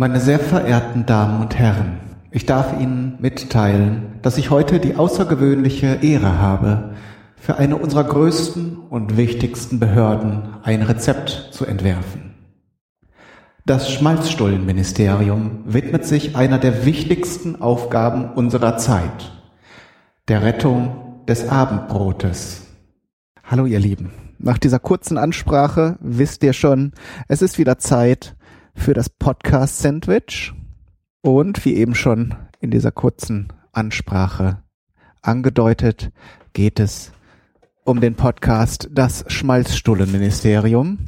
Meine sehr verehrten Damen und Herren, ich darf Ihnen mitteilen, dass ich heute die außergewöhnliche Ehre habe, für eine unserer größten und wichtigsten Behörden ein Rezept zu entwerfen. Das Schmalzstullenministerium widmet sich einer der wichtigsten Aufgaben unserer Zeit, der Rettung des Abendbrotes. Hallo ihr Lieben, nach dieser kurzen Ansprache wisst ihr schon, es ist wieder Zeit für das Podcast Sandwich und wie eben schon in dieser kurzen Ansprache angedeutet, geht es um den Podcast Das Schmalzstullenministerium.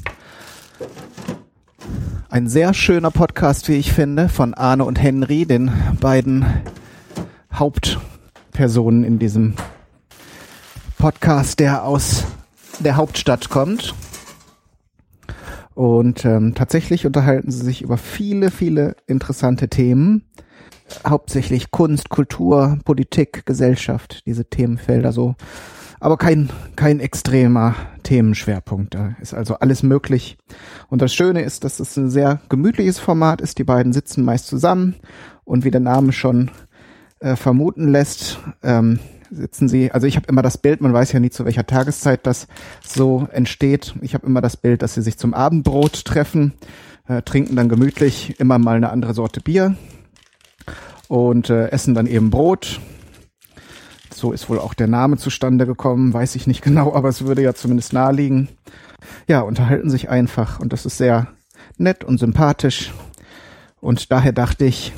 Ein sehr schöner Podcast, wie ich finde, von Arne und Henry, den beiden Hauptpersonen in diesem Podcast, der aus der Hauptstadt kommt. Und ähm, tatsächlich unterhalten sie sich über viele, viele interessante Themen. Hauptsächlich Kunst, Kultur, Politik, Gesellschaft, diese Themenfelder so. Aber kein, kein extremer Themenschwerpunkt. Da ist also alles möglich. Und das Schöne ist, dass es ein sehr gemütliches Format ist. Die beiden sitzen meist zusammen und wie der Name schon äh, vermuten lässt, ähm, sitzen sie, also ich habe immer das Bild, man weiß ja nie zu welcher Tageszeit das so entsteht. Ich habe immer das Bild, dass sie sich zum Abendbrot treffen, äh, trinken dann gemütlich immer mal eine andere Sorte Bier und äh, essen dann eben Brot. So ist wohl auch der Name zustande gekommen, weiß ich nicht genau, aber es würde ja zumindest naheliegen. Ja, unterhalten sich einfach und das ist sehr nett und sympathisch. Und daher dachte ich,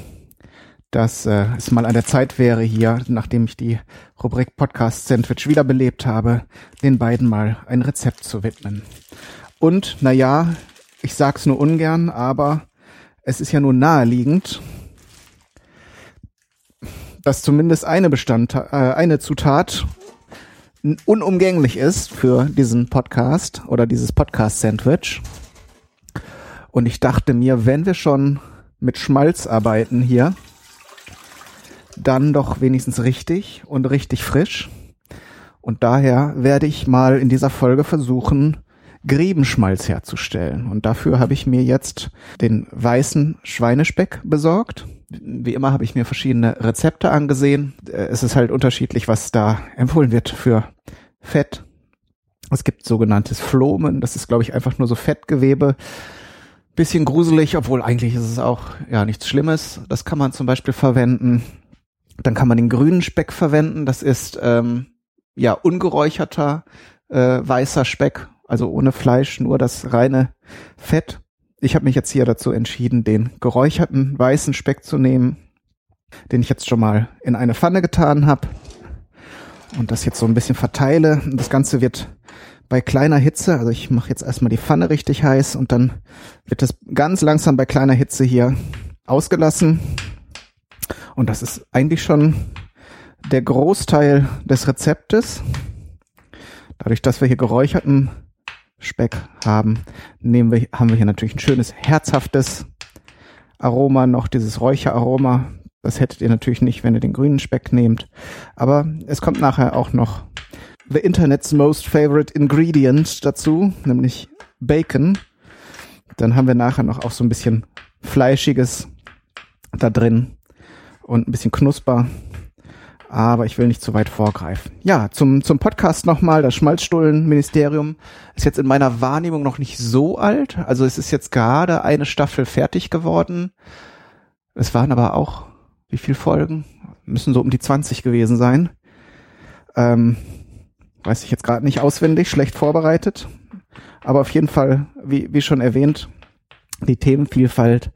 dass äh, es mal an der Zeit wäre hier, nachdem ich die Rubrik Podcast Sandwich wiederbelebt habe, den beiden mal ein Rezept zu widmen. Und, na ja, ich sag's nur ungern, aber es ist ja nur naheliegend, dass zumindest eine Bestand, äh, eine Zutat unumgänglich ist für diesen Podcast oder dieses Podcast Sandwich. Und ich dachte mir, wenn wir schon mit Schmalz arbeiten hier, dann doch wenigstens richtig und richtig frisch. Und daher werde ich mal in dieser Folge versuchen, Griebenschmalz herzustellen. Und dafür habe ich mir jetzt den weißen Schweinespeck besorgt. Wie immer habe ich mir verschiedene Rezepte angesehen. Es ist halt unterschiedlich, was da empfohlen wird für Fett. Es gibt sogenanntes Flomen. Das ist, glaube ich, einfach nur so Fettgewebe. Bisschen gruselig, obwohl eigentlich ist es auch ja nichts Schlimmes. Das kann man zum Beispiel verwenden. Dann kann man den grünen Speck verwenden. Das ist ähm, ja ungeräucherter äh, weißer Speck, also ohne Fleisch, nur das reine Fett. Ich habe mich jetzt hier dazu entschieden, den geräucherten weißen Speck zu nehmen, den ich jetzt schon mal in eine Pfanne getan habe und das jetzt so ein bisschen verteile. Das Ganze wird bei kleiner Hitze, also ich mache jetzt erstmal die Pfanne richtig heiß und dann wird es ganz langsam bei kleiner Hitze hier ausgelassen. Und das ist eigentlich schon der Großteil des Rezeptes. Dadurch, dass wir hier geräucherten Speck haben, nehmen wir, haben wir hier natürlich ein schönes herzhaftes Aroma noch, dieses Räucheraroma. Das hättet ihr natürlich nicht, wenn ihr den grünen Speck nehmt. Aber es kommt nachher auch noch the Internet's most favorite ingredient dazu, nämlich Bacon. Dann haben wir nachher noch auch so ein bisschen Fleischiges da drin und ein bisschen knusper. Aber ich will nicht zu weit vorgreifen. Ja, zum, zum Podcast nochmal. Das Schmalzstullenministerium ist jetzt in meiner Wahrnehmung noch nicht so alt. Also es ist jetzt gerade eine Staffel fertig geworden. Es waren aber auch, wie viel Folgen? Müssen so um die 20 gewesen sein. Ähm, weiß ich jetzt gerade nicht auswendig, schlecht vorbereitet. Aber auf jeden Fall, wie, wie schon erwähnt, die Themenvielfalt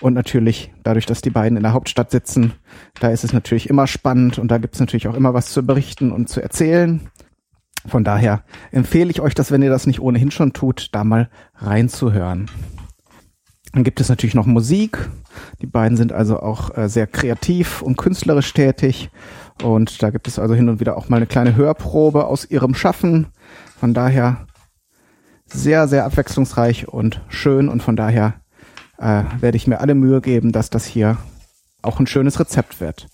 und natürlich dadurch, dass die beiden in der Hauptstadt sitzen, da ist es natürlich immer spannend und da gibt es natürlich auch immer was zu berichten und zu erzählen. Von daher empfehle ich euch das, wenn ihr das nicht ohnehin schon tut, da mal reinzuhören. Dann gibt es natürlich noch Musik. Die beiden sind also auch äh, sehr kreativ und künstlerisch tätig. Und da gibt es also hin und wieder auch mal eine kleine Hörprobe aus ihrem Schaffen. Von daher sehr, sehr abwechslungsreich und schön und von daher äh, werde ich mir alle Mühe geben, dass das hier auch ein schönes Rezept wird.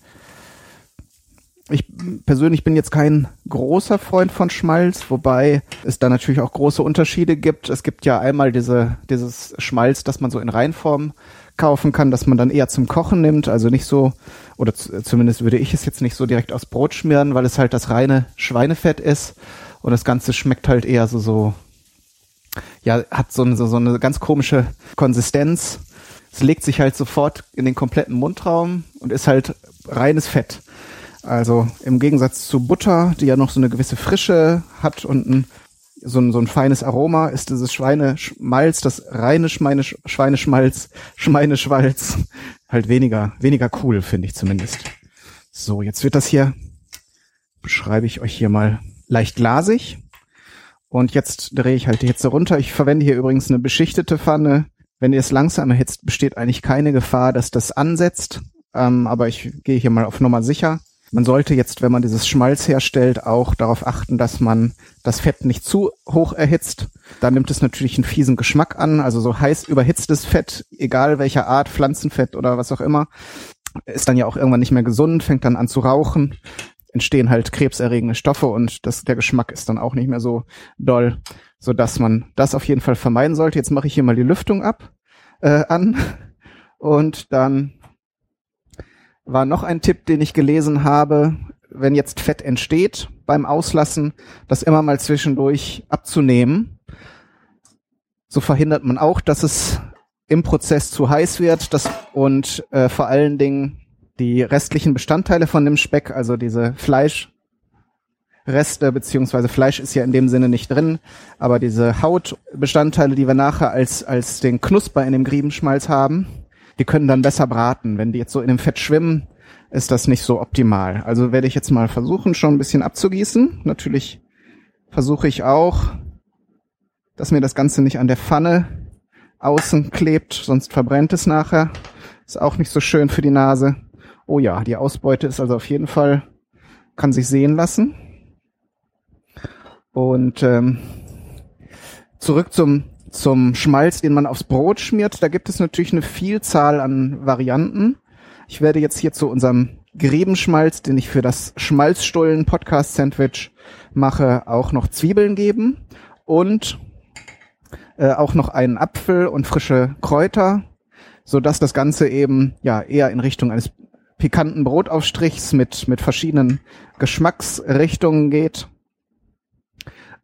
Ich persönlich bin jetzt kein großer Freund von Schmalz, wobei es da natürlich auch große Unterschiede gibt. Es gibt ja einmal diese, dieses Schmalz, das man so in Reinform kaufen kann, dass man dann eher zum Kochen nimmt, also nicht so, oder zumindest würde ich es jetzt nicht so direkt aufs Brot schmieren, weil es halt das reine Schweinefett ist und das Ganze schmeckt halt eher so, so, ja, hat so eine, so eine ganz komische Konsistenz. Es legt sich halt sofort in den kompletten Mundraum und ist halt reines Fett. Also im Gegensatz zu Butter, die ja noch so eine gewisse Frische hat und ein, so, ein, so ein feines Aroma, ist dieses Schweineschmalz, das reine Schweine, Schweineschmalz, Schweineschwalz, halt weniger, weniger cool, finde ich zumindest. So, jetzt wird das hier, beschreibe ich euch hier mal leicht glasig. Und jetzt drehe ich halt die Hitze runter. Ich verwende hier übrigens eine beschichtete Pfanne. Wenn ihr es langsam erhitzt, besteht eigentlich keine Gefahr, dass das ansetzt. Ähm, aber ich gehe hier mal auf Nummer sicher. Man sollte jetzt, wenn man dieses Schmalz herstellt, auch darauf achten, dass man das Fett nicht zu hoch erhitzt. Da nimmt es natürlich einen fiesen Geschmack an. Also so heiß überhitztes Fett, egal welcher Art, Pflanzenfett oder was auch immer, ist dann ja auch irgendwann nicht mehr gesund, fängt dann an zu rauchen entstehen halt krebserregende Stoffe und das, der Geschmack ist dann auch nicht mehr so doll, so dass man das auf jeden Fall vermeiden sollte. Jetzt mache ich hier mal die Lüftung ab äh, an und dann war noch ein Tipp, den ich gelesen habe, wenn jetzt Fett entsteht beim Auslassen, das immer mal zwischendurch abzunehmen. So verhindert man auch, dass es im Prozess zu heiß wird das, und äh, vor allen Dingen die restlichen Bestandteile von dem Speck, also diese Fleischreste, beziehungsweise Fleisch ist ja in dem Sinne nicht drin, aber diese Hautbestandteile, die wir nachher als, als den Knusper in dem Griebenschmalz haben, die können dann besser braten. Wenn die jetzt so in dem Fett schwimmen, ist das nicht so optimal. Also werde ich jetzt mal versuchen, schon ein bisschen abzugießen. Natürlich versuche ich auch, dass mir das Ganze nicht an der Pfanne außen klebt, sonst verbrennt es nachher. Ist auch nicht so schön für die Nase. Oh ja, die Ausbeute ist also auf jeden Fall, kann sich sehen lassen. Und ähm, zurück zum, zum Schmalz, den man aufs Brot schmiert. Da gibt es natürlich eine Vielzahl an Varianten. Ich werde jetzt hier zu unserem Grebenschmalz, den ich für das Schmalzstullen Podcast Sandwich mache, auch noch Zwiebeln geben und äh, auch noch einen Apfel und frische Kräuter, so dass das Ganze eben ja eher in Richtung eines pikanten Brotaufstrichs mit, mit verschiedenen Geschmacksrichtungen geht.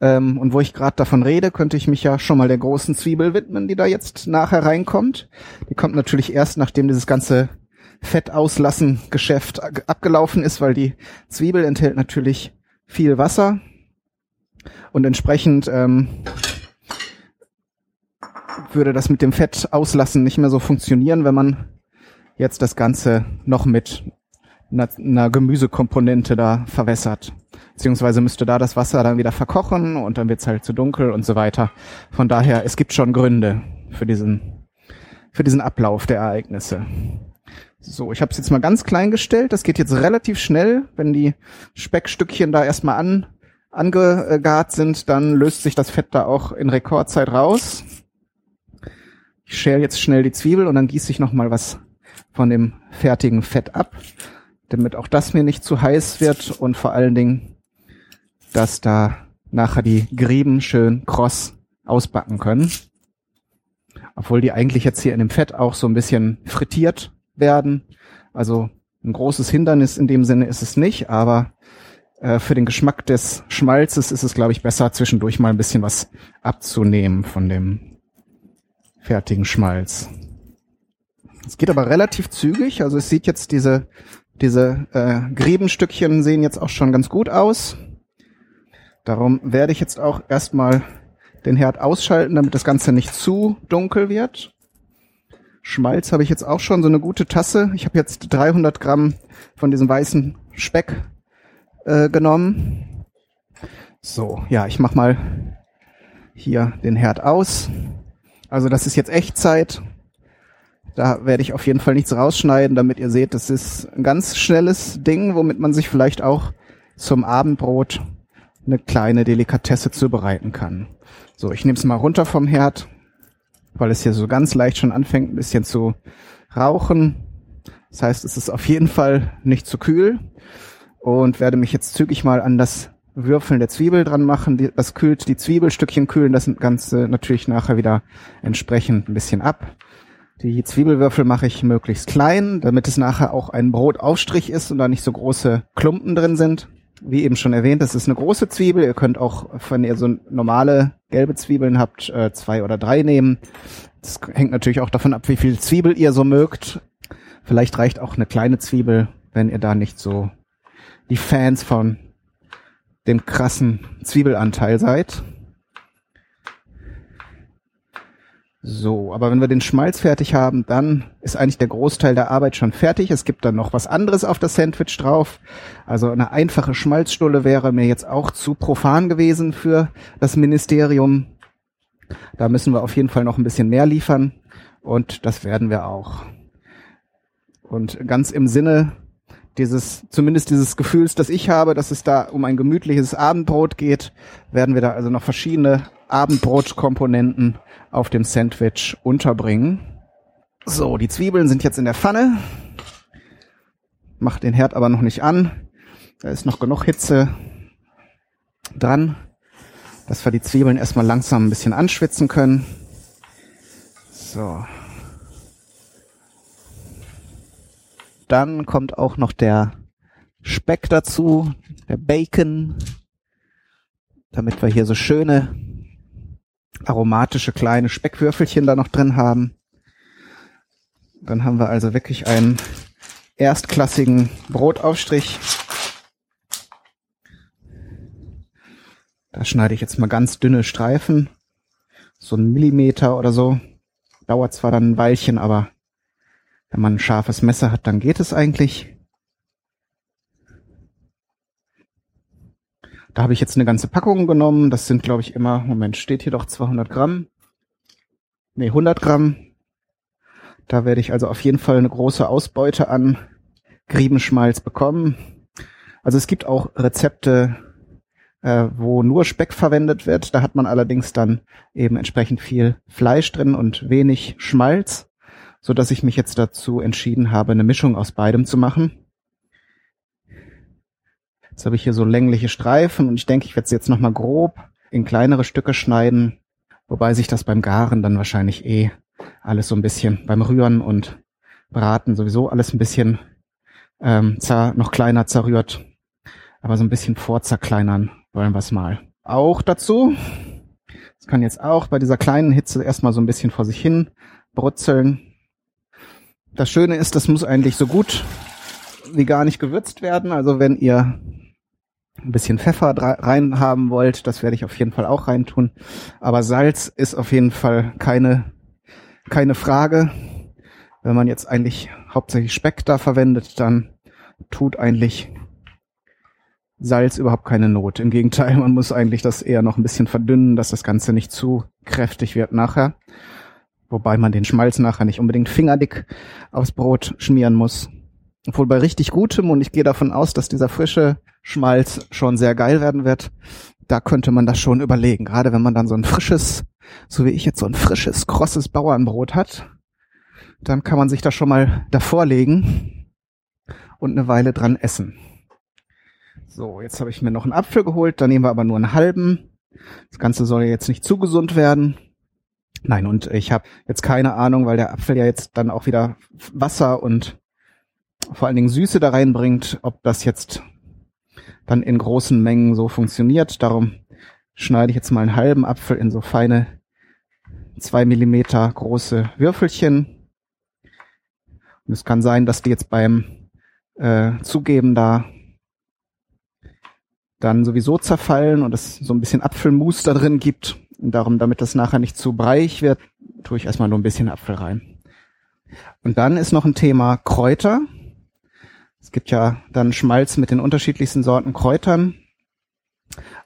Ähm, und wo ich gerade davon rede, könnte ich mich ja schon mal der großen Zwiebel widmen, die da jetzt nachher reinkommt. Die kommt natürlich erst, nachdem dieses ganze Fettauslassen Geschäft abgelaufen ist, weil die Zwiebel enthält natürlich viel Wasser und entsprechend ähm, würde das mit dem Fettauslassen nicht mehr so funktionieren, wenn man jetzt das Ganze noch mit einer, einer Gemüsekomponente da verwässert. Beziehungsweise müsste da das Wasser dann wieder verkochen und dann wird's halt zu dunkel und so weiter. Von daher, es gibt schon Gründe für diesen, für diesen Ablauf der Ereignisse. So, ich habe es jetzt mal ganz klein gestellt. Das geht jetzt relativ schnell. Wenn die Speckstückchen da erstmal an, angegart sind, dann löst sich das Fett da auch in Rekordzeit raus. Ich schäle jetzt schnell die Zwiebel und dann gieße ich noch mal was von dem fertigen Fett ab, damit auch das mir nicht zu heiß wird und vor allen Dingen, dass da nachher die Grieben schön kross ausbacken können. Obwohl die eigentlich jetzt hier in dem Fett auch so ein bisschen frittiert werden. Also ein großes Hindernis in dem Sinne ist es nicht, aber äh, für den Geschmack des Schmalzes ist es, glaube ich, besser, zwischendurch mal ein bisschen was abzunehmen von dem fertigen Schmalz. Es geht aber relativ zügig. Also es sieht jetzt diese, diese äh, Grebenstückchen sehen jetzt auch schon ganz gut aus. Darum werde ich jetzt auch erstmal den Herd ausschalten, damit das Ganze nicht zu dunkel wird. Schmalz habe ich jetzt auch schon so eine gute Tasse. Ich habe jetzt 300 Gramm von diesem weißen Speck äh, genommen. So, ja, ich mache mal hier den Herd aus. Also das ist jetzt Echtzeit. Da werde ich auf jeden Fall nichts rausschneiden, damit ihr seht, das ist ein ganz schnelles Ding, womit man sich vielleicht auch zum Abendbrot eine kleine Delikatesse zubereiten kann. So, ich nehme es mal runter vom Herd, weil es hier so ganz leicht schon anfängt, ein bisschen zu rauchen. Das heißt, es ist auf jeden Fall nicht zu kühl und werde mich jetzt zügig mal an das Würfeln der Zwiebel dran machen. Das kühlt, die Zwiebelstückchen kühlen das Ganze natürlich nachher wieder entsprechend ein bisschen ab. Die Zwiebelwürfel mache ich möglichst klein, damit es nachher auch ein Brotaufstrich ist und da nicht so große Klumpen drin sind. Wie eben schon erwähnt, das ist eine große Zwiebel. Ihr könnt auch, wenn ihr so normale gelbe Zwiebeln habt, äh, zwei oder drei nehmen. Das hängt natürlich auch davon ab, wie viel Zwiebel ihr so mögt. Vielleicht reicht auch eine kleine Zwiebel, wenn ihr da nicht so die Fans von dem krassen Zwiebelanteil seid. So, aber wenn wir den Schmalz fertig haben, dann ist eigentlich der Großteil der Arbeit schon fertig. Es gibt dann noch was anderes auf das Sandwich drauf. Also eine einfache Schmalzstulle wäre mir jetzt auch zu profan gewesen für das Ministerium. Da müssen wir auf jeden Fall noch ein bisschen mehr liefern und das werden wir auch. Und ganz im Sinne dieses, zumindest dieses Gefühls, das ich habe, dass es da um ein gemütliches Abendbrot geht, werden wir da also noch verschiedene Abendbrotkomponenten auf dem Sandwich unterbringen. So, die Zwiebeln sind jetzt in der Pfanne. Mach den Herd aber noch nicht an. Da ist noch genug Hitze dran, dass wir die Zwiebeln erstmal langsam ein bisschen anschwitzen können. So. Dann kommt auch noch der Speck dazu, der Bacon, damit wir hier so schöne aromatische kleine Speckwürfelchen da noch drin haben. Dann haben wir also wirklich einen erstklassigen Brotaufstrich. Da schneide ich jetzt mal ganz dünne Streifen. So ein Millimeter oder so. Dauert zwar dann ein Weilchen, aber wenn man ein scharfes Messer hat, dann geht es eigentlich. Da habe ich jetzt eine ganze Packung genommen. Das sind, glaube ich, immer, Moment, steht hier doch 200 Gramm. Nee, 100 Gramm. Da werde ich also auf jeden Fall eine große Ausbeute an Griebenschmalz bekommen. Also es gibt auch Rezepte, äh, wo nur Speck verwendet wird. Da hat man allerdings dann eben entsprechend viel Fleisch drin und wenig Schmalz, so dass ich mich jetzt dazu entschieden habe, eine Mischung aus beidem zu machen. Jetzt habe ich hier so längliche Streifen und ich denke, ich werde sie jetzt nochmal grob in kleinere Stücke schneiden, wobei sich das beim Garen dann wahrscheinlich eh alles so ein bisschen beim Rühren und Braten sowieso alles ein bisschen ähm, zer noch kleiner zerrührt, aber so ein bisschen vorzerkleinern wollen wir es mal. Auch dazu, das kann jetzt auch bei dieser kleinen Hitze erstmal so ein bisschen vor sich hin brutzeln. Das Schöne ist, das muss eigentlich so gut wie gar nicht gewürzt werden. Also wenn ihr ein bisschen Pfeffer rein haben wollt, das werde ich auf jeden Fall auch reintun. Aber Salz ist auf jeden Fall keine, keine Frage. Wenn man jetzt eigentlich hauptsächlich Speck da verwendet, dann tut eigentlich Salz überhaupt keine Not. Im Gegenteil, man muss eigentlich das eher noch ein bisschen verdünnen, dass das Ganze nicht zu kräftig wird nachher. Wobei man den Schmalz nachher nicht unbedingt fingerdick aufs Brot schmieren muss. Obwohl bei richtig gutem, und ich gehe davon aus, dass dieser frische Schmalz schon sehr geil werden wird, da könnte man das schon überlegen. Gerade wenn man dann so ein frisches, so wie ich jetzt so ein frisches, krosses Bauernbrot hat, dann kann man sich das schon mal davor legen und eine Weile dran essen. So, jetzt habe ich mir noch einen Apfel geholt, da nehmen wir aber nur einen halben. Das Ganze soll jetzt nicht zu gesund werden. Nein, und ich habe jetzt keine Ahnung, weil der Apfel ja jetzt dann auch wieder Wasser und vor allen Dingen Süße da reinbringt, ob das jetzt dann in großen Mengen so funktioniert. Darum schneide ich jetzt mal einen halben Apfel in so feine zwei Millimeter große Würfelchen. Und es kann sein, dass die jetzt beim äh, Zugeben da dann sowieso zerfallen und es so ein bisschen Apfelmus da drin gibt. Darum, damit das nachher nicht zu breiig wird, tue ich erstmal nur ein bisschen Apfel rein. Und dann ist noch ein Thema Kräuter. Es gibt ja dann Schmalz mit den unterschiedlichsten Sorten Kräutern.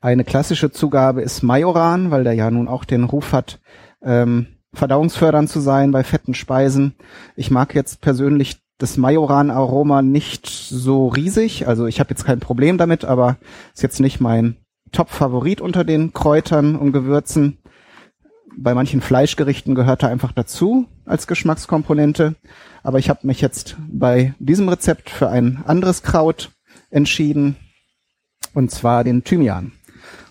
Eine klassische Zugabe ist Majoran, weil der ja nun auch den Ruf hat, ähm, verdauungsfördernd zu sein bei fetten Speisen. Ich mag jetzt persönlich das Majoran-Aroma nicht so riesig. Also ich habe jetzt kein Problem damit, aber ist jetzt nicht mein Top-Favorit unter den Kräutern und Gewürzen. Bei manchen Fleischgerichten gehört er einfach dazu als Geschmackskomponente. Aber ich habe mich jetzt bei diesem Rezept für ein anderes Kraut entschieden, und zwar den Thymian.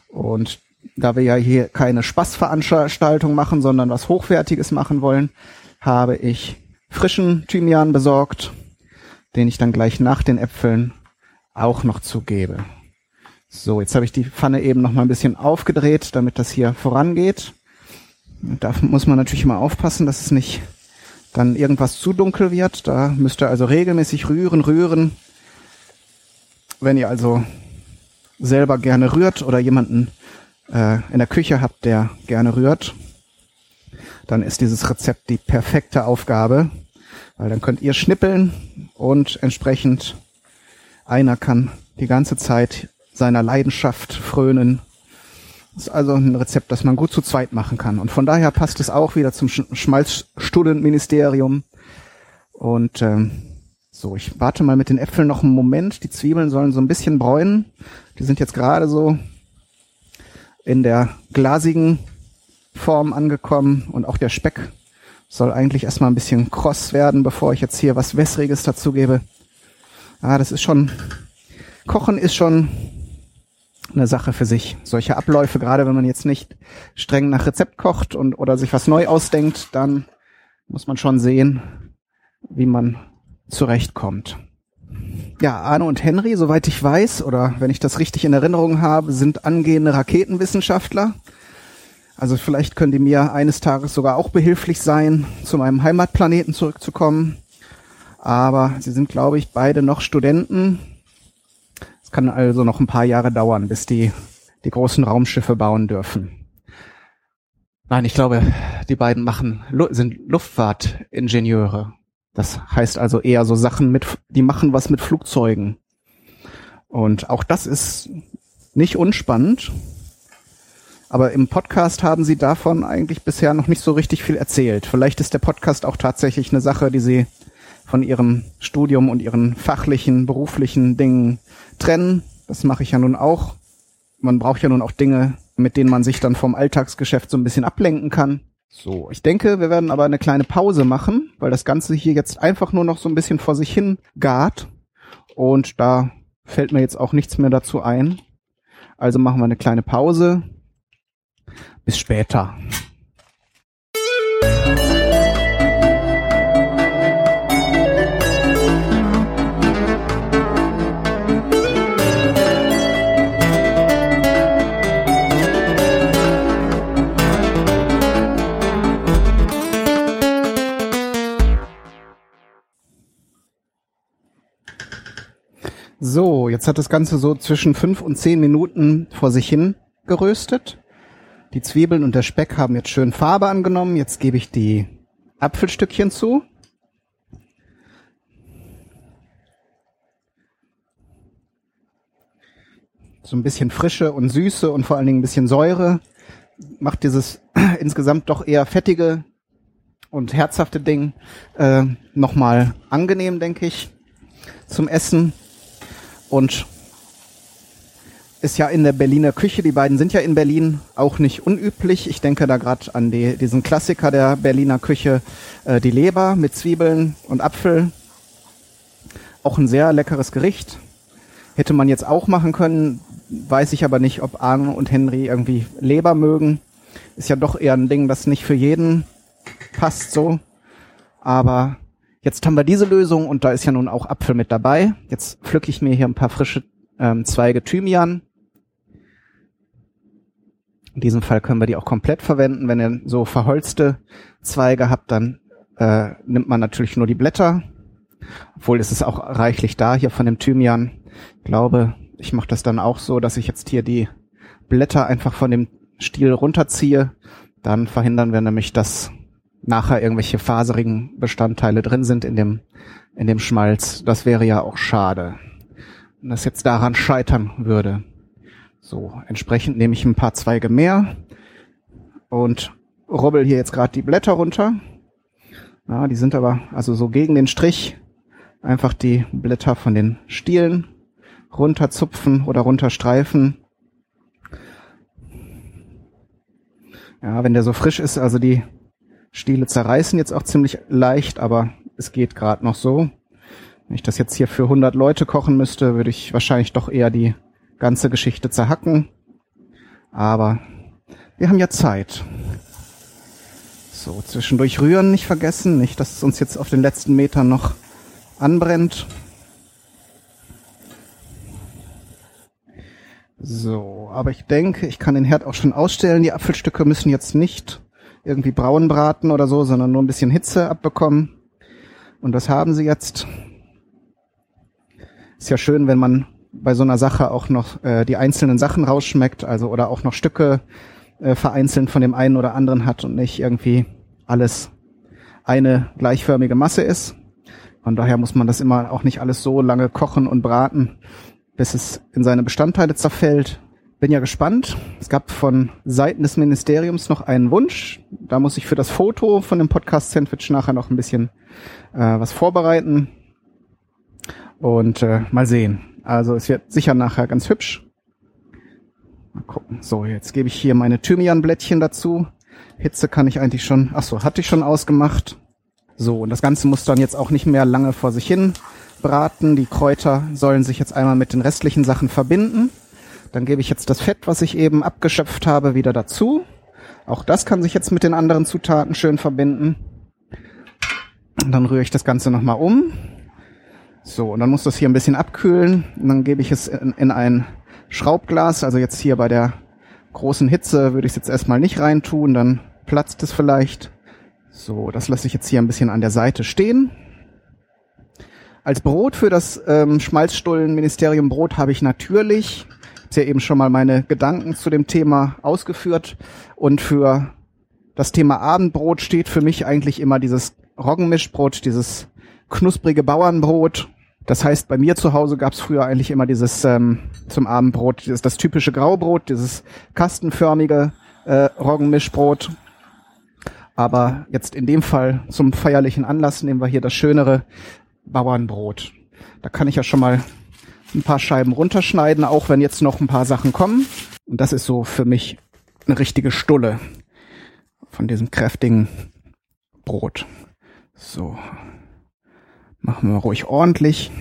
Und da wir ja hier keine Spaßveranstaltung machen, sondern was Hochwertiges machen wollen, habe ich frischen Thymian besorgt, den ich dann gleich nach den Äpfeln auch noch zugebe. So, jetzt habe ich die Pfanne eben noch mal ein bisschen aufgedreht, damit das hier vorangeht. Da muss man natürlich immer aufpassen, dass es nicht dann irgendwas zu dunkel wird. Da müsst ihr also regelmäßig rühren, rühren. Wenn ihr also selber gerne rührt oder jemanden äh, in der Küche habt, der gerne rührt, dann ist dieses Rezept die perfekte Aufgabe, weil dann könnt ihr schnippeln und entsprechend einer kann die ganze Zeit seiner Leidenschaft frönen das ist also ein Rezept, das man gut zu zweit machen kann. Und von daher passt es auch wieder zum Schmalzstudentenministerium. Und ähm, so, ich warte mal mit den Äpfeln noch einen Moment. Die Zwiebeln sollen so ein bisschen bräunen. Die sind jetzt gerade so in der glasigen Form angekommen und auch der Speck soll eigentlich erstmal ein bisschen kross werden, bevor ich jetzt hier was Wässriges dazugebe. Ah, das ist schon, Kochen ist schon eine Sache für sich. Solche Abläufe, gerade wenn man jetzt nicht streng nach Rezept kocht und oder sich was neu ausdenkt, dann muss man schon sehen, wie man zurechtkommt. Ja, Arne und Henry, soweit ich weiß, oder wenn ich das richtig in Erinnerung habe, sind angehende Raketenwissenschaftler. Also vielleicht können die mir eines Tages sogar auch behilflich sein, zu meinem Heimatplaneten zurückzukommen. Aber sie sind, glaube ich, beide noch Studenten es kann also noch ein paar Jahre dauern, bis die die großen Raumschiffe bauen dürfen. Nein, ich glaube, die beiden machen sind Luftfahrtingenieure. Das heißt also eher so Sachen mit, die machen was mit Flugzeugen. Und auch das ist nicht unspannend. Aber im Podcast haben sie davon eigentlich bisher noch nicht so richtig viel erzählt. Vielleicht ist der Podcast auch tatsächlich eine Sache, die sie von ihrem Studium und ihren fachlichen, beruflichen Dingen trennen. Das mache ich ja nun auch. Man braucht ja nun auch Dinge, mit denen man sich dann vom Alltagsgeschäft so ein bisschen ablenken kann. So, ich denke, wir werden aber eine kleine Pause machen, weil das Ganze hier jetzt einfach nur noch so ein bisschen vor sich hin gart. Und da fällt mir jetzt auch nichts mehr dazu ein. Also machen wir eine kleine Pause. Bis später. So, jetzt hat das Ganze so zwischen fünf und zehn Minuten vor sich hin geröstet. Die Zwiebeln und der Speck haben jetzt schön Farbe angenommen. Jetzt gebe ich die Apfelstückchen zu. So ein bisschen Frische und Süße und vor allen Dingen ein bisschen Säure macht dieses insgesamt doch eher fettige und herzhafte Ding äh, nochmal angenehm, denke ich, zum Essen und ist ja in der Berliner Küche, die beiden sind ja in Berlin auch nicht unüblich. Ich denke da gerade an die, diesen Klassiker der Berliner Küche, äh, die Leber mit Zwiebeln und Apfel. Auch ein sehr leckeres Gericht. Hätte man jetzt auch machen können, weiß ich aber nicht, ob Arne und Henry irgendwie Leber mögen. Ist ja doch eher ein Ding, das nicht für jeden passt so. Aber Jetzt haben wir diese Lösung und da ist ja nun auch Apfel mit dabei. Jetzt pflücke ich mir hier ein paar frische ähm, Zweige Thymian. In diesem Fall können wir die auch komplett verwenden. Wenn ihr so verholzte Zweige habt, dann äh, nimmt man natürlich nur die Blätter. Obwohl es ist auch reichlich da hier von dem Thymian. Ich glaube, ich mache das dann auch so, dass ich jetzt hier die Blätter einfach von dem Stiel runterziehe. Dann verhindern wir nämlich, dass nachher irgendwelche faserigen Bestandteile drin sind in dem, in dem Schmalz. Das wäre ja auch schade. Wenn das jetzt daran scheitern würde. So, entsprechend nehme ich ein paar Zweige mehr und rubbel hier jetzt gerade die Blätter runter. Ja, die sind aber also so gegen den Strich. Einfach die Blätter von den Stielen runterzupfen oder runterstreifen. Ja, wenn der so frisch ist, also die Stiele zerreißen jetzt auch ziemlich leicht, aber es geht gerade noch so. Wenn ich das jetzt hier für 100 Leute kochen müsste, würde ich wahrscheinlich doch eher die ganze Geschichte zerhacken. Aber wir haben ja Zeit. So, zwischendurch rühren nicht vergessen, nicht, dass es uns jetzt auf den letzten Metern noch anbrennt. So, aber ich denke, ich kann den Herd auch schon ausstellen. Die Apfelstücke müssen jetzt nicht irgendwie braun braten oder so, sondern nur ein bisschen Hitze abbekommen. Und das haben sie jetzt. Ist ja schön, wenn man bei so einer Sache auch noch äh, die einzelnen Sachen rausschmeckt, also oder auch noch Stücke äh, vereinzelt von dem einen oder anderen hat und nicht irgendwie alles eine gleichförmige Masse ist. Von daher muss man das immer auch nicht alles so lange kochen und braten, bis es in seine Bestandteile zerfällt. Bin ja gespannt. Es gab von Seiten des Ministeriums noch einen Wunsch. Da muss ich für das Foto von dem Podcast Sandwich nachher noch ein bisschen äh, was vorbereiten. Und äh, mal sehen. Also es wird sicher nachher ganz hübsch. Mal gucken. So, jetzt gebe ich hier meine Thymianblättchen dazu. Hitze kann ich eigentlich schon, ach so, hatte ich schon ausgemacht. So, und das Ganze muss dann jetzt auch nicht mehr lange vor sich hin braten. Die Kräuter sollen sich jetzt einmal mit den restlichen Sachen verbinden. Dann gebe ich jetzt das Fett, was ich eben abgeschöpft habe, wieder dazu. Auch das kann sich jetzt mit den anderen Zutaten schön verbinden. Und dann rühre ich das Ganze nochmal um. So, und dann muss das hier ein bisschen abkühlen. Und dann gebe ich es in, in ein Schraubglas. Also jetzt hier bei der großen Hitze würde ich es jetzt erstmal nicht reintun. Dann platzt es vielleicht. So, das lasse ich jetzt hier ein bisschen an der Seite stehen. Als Brot für das ähm, Schmalzstullenministerium Brot habe ich natürlich ja eben schon mal meine Gedanken zu dem Thema ausgeführt. Und für das Thema Abendbrot steht für mich eigentlich immer dieses Roggenmischbrot, dieses knusprige Bauernbrot. Das heißt, bei mir zu Hause gab es früher eigentlich immer dieses ähm, zum Abendbrot, dieses, das typische Graubrot, dieses kastenförmige äh, Roggenmischbrot. Aber jetzt in dem Fall zum feierlichen Anlass nehmen wir hier das schönere Bauernbrot. Da kann ich ja schon mal ein paar Scheiben runterschneiden, auch wenn jetzt noch ein paar Sachen kommen. Und das ist so für mich eine richtige Stulle von diesem kräftigen Brot. So. Machen wir ruhig ordentlich.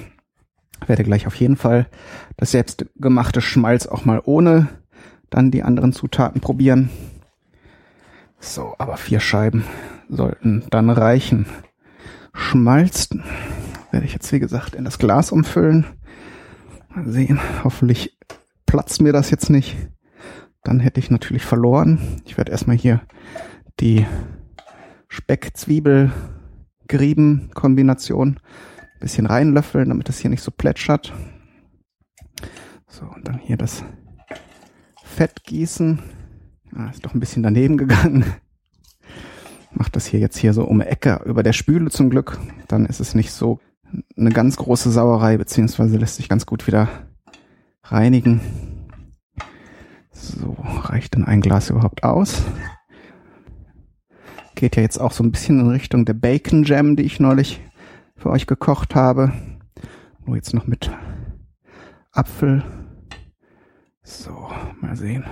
Werde gleich auf jeden Fall das selbstgemachte Schmalz auch mal ohne dann die anderen Zutaten probieren. So, aber vier Scheiben sollten dann reichen. Schmalz werde ich jetzt wie gesagt in das Glas umfüllen. Sehen. Hoffentlich platzt mir das jetzt nicht. Dann hätte ich natürlich verloren. Ich werde erstmal hier die Speck-Zwiebel-Grieben-Kombination ein bisschen reinlöffeln, damit das hier nicht so plätschert. So, und dann hier das Fett gießen. Ah, ist doch ein bisschen daneben gegangen. Macht das hier jetzt hier so um Ecke über der Spüle zum Glück. Dann ist es nicht so eine ganz große Sauerei, beziehungsweise lässt sich ganz gut wieder reinigen. So, reicht denn ein Glas überhaupt aus? Geht ja jetzt auch so ein bisschen in Richtung der Bacon Jam, die ich neulich für euch gekocht habe. Nur jetzt noch mit Apfel. So, mal sehen.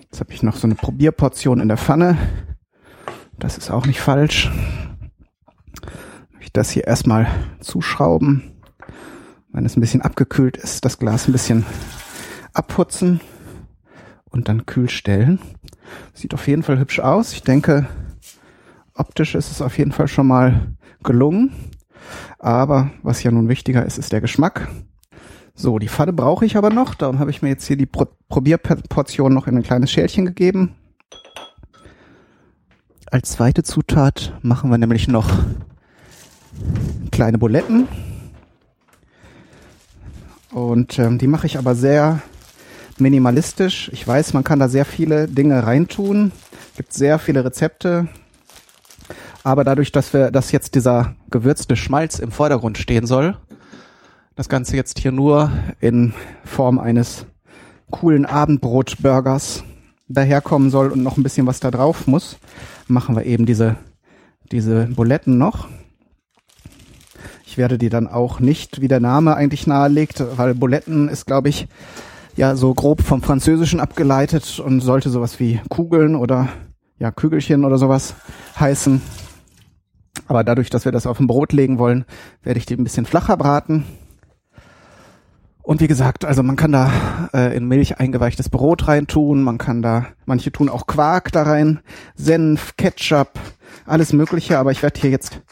Jetzt habe ich noch so eine Probierportion in der Pfanne. Das ist auch nicht falsch ich das hier erstmal zuschrauben. Wenn es ein bisschen abgekühlt ist, das Glas ein bisschen abputzen und dann kühl stellen. Sieht auf jeden Fall hübsch aus. Ich denke, optisch ist es auf jeden Fall schon mal gelungen. Aber was ja nun wichtiger ist, ist der Geschmack. So, die Pfanne brauche ich aber noch. Darum habe ich mir jetzt hier die Pro Probierportion noch in ein kleines Schälchen gegeben. Als zweite Zutat machen wir nämlich noch kleine Buletten. Und ähm, die mache ich aber sehr minimalistisch. Ich weiß, man kann da sehr viele Dinge reintun. Gibt sehr viele Rezepte. Aber dadurch, dass wir, dass jetzt dieser gewürzte Schmalz im Vordergrund stehen soll, das Ganze jetzt hier nur in Form eines coolen Abendbrotburgers daherkommen soll und noch ein bisschen was da drauf muss, machen wir eben diese, diese Buletten noch werde die dann auch nicht, wie der Name eigentlich nahelegt, weil Buletten ist, glaube ich, ja so grob vom Französischen abgeleitet und sollte sowas wie Kugeln oder ja Kügelchen oder sowas heißen. Aber dadurch, dass wir das auf ein Brot legen wollen, werde ich die ein bisschen flacher braten. Und wie gesagt, also man kann da äh, in Milch eingeweichtes Brot reintun, man kann da, manche tun auch Quark da rein, Senf, Ketchup, alles mögliche, aber ich werde hier jetzt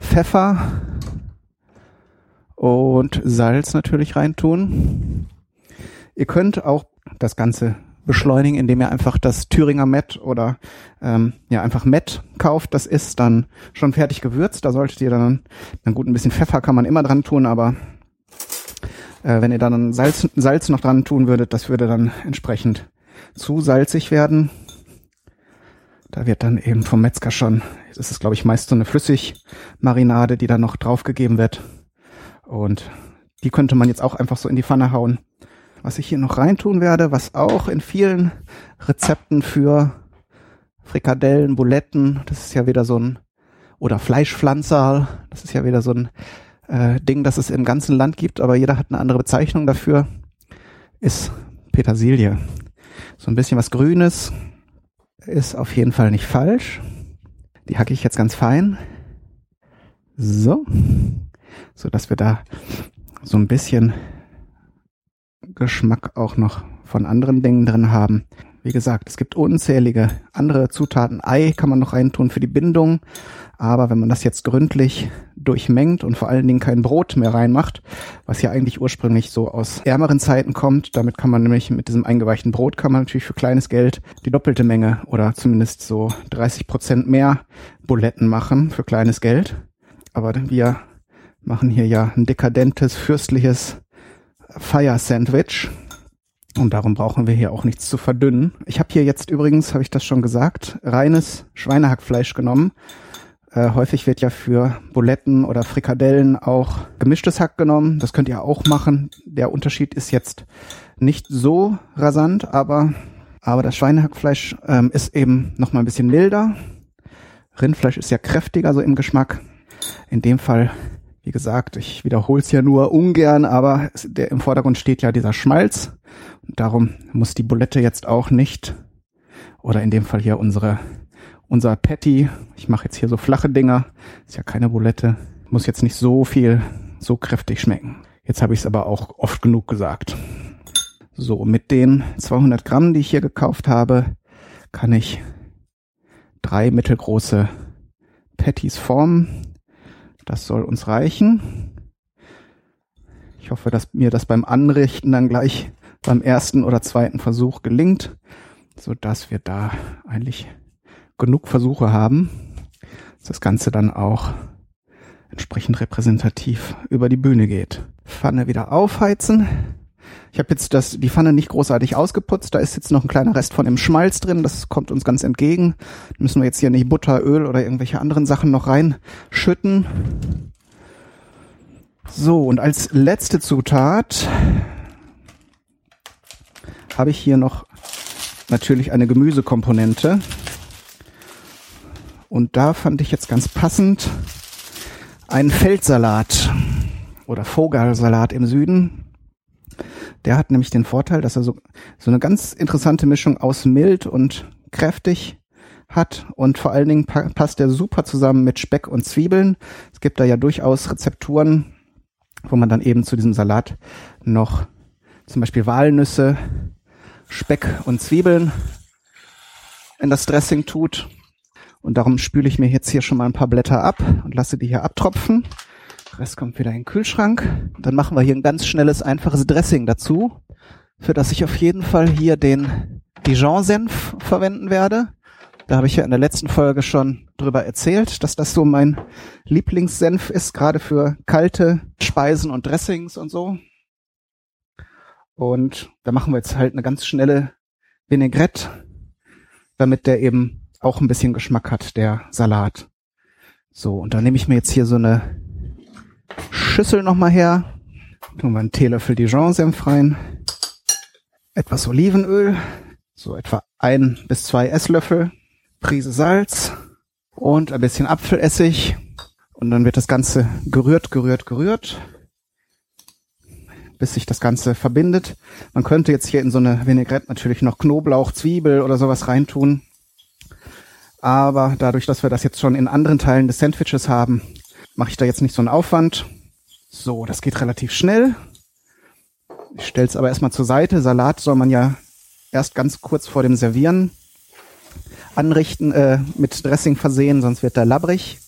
Pfeffer und Salz natürlich reintun. Ihr könnt auch das Ganze beschleunigen, indem ihr einfach das Thüringer Met oder ähm, ja einfach Met kauft. Das ist dann schon fertig gewürzt. Da solltet ihr dann, dann gut ein bisschen Pfeffer kann man immer dran tun, aber äh, wenn ihr dann Salz, Salz noch dran tun würdet, das würde dann entsprechend zu salzig werden. Da wird dann eben vom Metzger schon, das ist glaube ich meist so eine Flüssigmarinade, die dann noch draufgegeben wird. Und die könnte man jetzt auch einfach so in die Pfanne hauen was ich hier noch reintun werde, was auch in vielen Rezepten für Frikadellen, Buletten, das ist ja wieder so ein, oder Fleischpflanzer, das ist ja wieder so ein äh, Ding, das es im ganzen Land gibt, aber jeder hat eine andere Bezeichnung dafür, ist Petersilie. So ein bisschen was Grünes ist auf jeden Fall nicht falsch. Die hacke ich jetzt ganz fein. So. So dass wir da so ein bisschen Geschmack auch noch von anderen Dingen drin haben. Wie gesagt, es gibt unzählige andere Zutaten. Ei kann man noch reintun für die Bindung. Aber wenn man das jetzt gründlich durchmengt und vor allen Dingen kein Brot mehr reinmacht, was ja eigentlich ursprünglich so aus ärmeren Zeiten kommt, damit kann man nämlich mit diesem eingeweichten Brot kann man natürlich für kleines Geld die doppelte Menge oder zumindest so 30 Prozent mehr Buletten machen für kleines Geld. Aber wir machen hier ja ein dekadentes, fürstliches Fire Sandwich. Und darum brauchen wir hier auch nichts zu verdünnen. Ich habe hier jetzt übrigens, habe ich das schon gesagt, reines Schweinehackfleisch genommen. Äh, häufig wird ja für Buletten oder Frikadellen auch gemischtes Hack genommen. Das könnt ihr auch machen. Der Unterschied ist jetzt nicht so rasant, aber, aber das Schweinehackfleisch ähm, ist eben noch mal ein bisschen milder. Rindfleisch ist ja kräftiger so im Geschmack. In dem Fall wie gesagt, ich wiederhole es ja nur ungern, aber der, im Vordergrund steht ja dieser Schmalz. Und darum muss die Bulette jetzt auch nicht, oder in dem Fall hier unsere, unser Patty, ich mache jetzt hier so flache Dinger, ist ja keine Bulette, muss jetzt nicht so viel, so kräftig schmecken. Jetzt habe ich es aber auch oft genug gesagt. So, mit den 200 Gramm, die ich hier gekauft habe, kann ich drei mittelgroße Patties formen. Das soll uns reichen. Ich hoffe, dass mir das beim Anrichten dann gleich beim ersten oder zweiten Versuch gelingt, so dass wir da eigentlich genug Versuche haben, dass das Ganze dann auch entsprechend repräsentativ über die Bühne geht. Pfanne wieder aufheizen. Ich habe jetzt das, die Pfanne nicht großartig ausgeputzt. Da ist jetzt noch ein kleiner Rest von dem Schmalz drin. Das kommt uns ganz entgegen. Müssen wir jetzt hier nicht Butter, Öl oder irgendwelche anderen Sachen noch reinschütten. So, und als letzte Zutat habe ich hier noch natürlich eine Gemüsekomponente. Und da fand ich jetzt ganz passend einen Feldsalat oder Vogelsalat im Süden. Der hat nämlich den Vorteil, dass er so, so eine ganz interessante Mischung aus mild und kräftig hat und vor allen Dingen pa passt er super zusammen mit Speck und Zwiebeln. Es gibt da ja durchaus Rezepturen, wo man dann eben zu diesem Salat noch zum Beispiel Walnüsse, Speck und Zwiebeln in das Dressing tut. Und darum spüle ich mir jetzt hier schon mal ein paar Blätter ab und lasse die hier abtropfen. Rest kommt wieder in den Kühlschrank. Dann machen wir hier ein ganz schnelles, einfaches Dressing dazu, für das ich auf jeden Fall hier den Dijon-Senf verwenden werde. Da habe ich ja in der letzten Folge schon drüber erzählt, dass das so mein Lieblingssenf ist, gerade für kalte Speisen und Dressings und so. Und da machen wir jetzt halt eine ganz schnelle Vinaigrette, damit der eben auch ein bisschen Geschmack hat, der Salat. So, und da nehme ich mir jetzt hier so eine Schüssel nochmal her. Tun wir einen Teelöffel Dijon-Senf rein. Etwas Olivenöl. So etwa ein bis zwei Esslöffel. Prise Salz. Und ein bisschen Apfelessig. Und dann wird das Ganze gerührt, gerührt, gerührt. Bis sich das Ganze verbindet. Man könnte jetzt hier in so eine Vinaigrette natürlich noch Knoblauch, Zwiebel oder sowas reintun. Aber dadurch, dass wir das jetzt schon in anderen Teilen des Sandwiches haben, mache ich da jetzt nicht so einen Aufwand. So, das geht relativ schnell. Ich stelle es aber erstmal zur Seite. Salat soll man ja erst ganz kurz vor dem Servieren anrichten, äh, mit Dressing versehen, sonst wird er labbrig.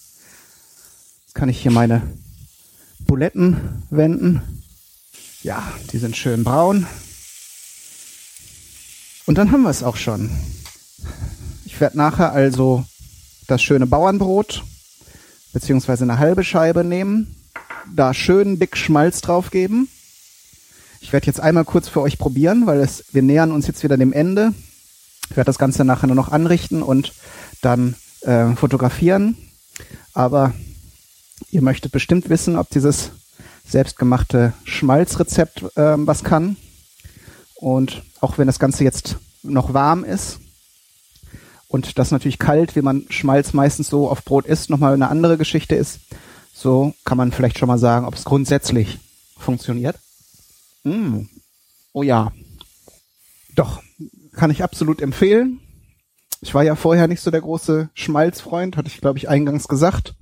Jetzt kann ich hier meine Buletten wenden. Ja, die sind schön braun. Und dann haben wir es auch schon. Ich werde nachher also das schöne Bauernbrot beziehungsweise eine halbe Scheibe nehmen, da schön dick Schmalz drauf geben. Ich werde jetzt einmal kurz für euch probieren, weil es, wir nähern uns jetzt wieder dem Ende. Ich werde das Ganze nachher nur noch anrichten und dann äh, fotografieren. Aber ihr möchtet bestimmt wissen, ob dieses selbstgemachte Schmalzrezept äh, was kann. Und auch wenn das Ganze jetzt noch warm ist und das natürlich kalt, wie man Schmalz meistens so auf Brot isst, nochmal eine andere Geschichte ist, so kann man vielleicht schon mal sagen, ob es grundsätzlich funktioniert. Mm. Oh ja. Doch, kann ich absolut empfehlen. Ich war ja vorher nicht so der große Schmalzfreund, hatte ich glaube ich eingangs gesagt.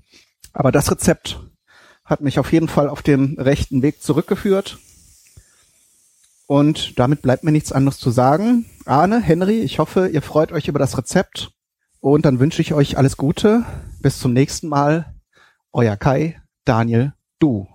Aber das Rezept hat mich auf jeden Fall auf den rechten Weg zurückgeführt. Und damit bleibt mir nichts anderes zu sagen. Arne, Henry, ich hoffe, ihr freut euch über das Rezept. Und dann wünsche ich euch alles Gute. Bis zum nächsten Mal. Euer Kai, Daniel, du.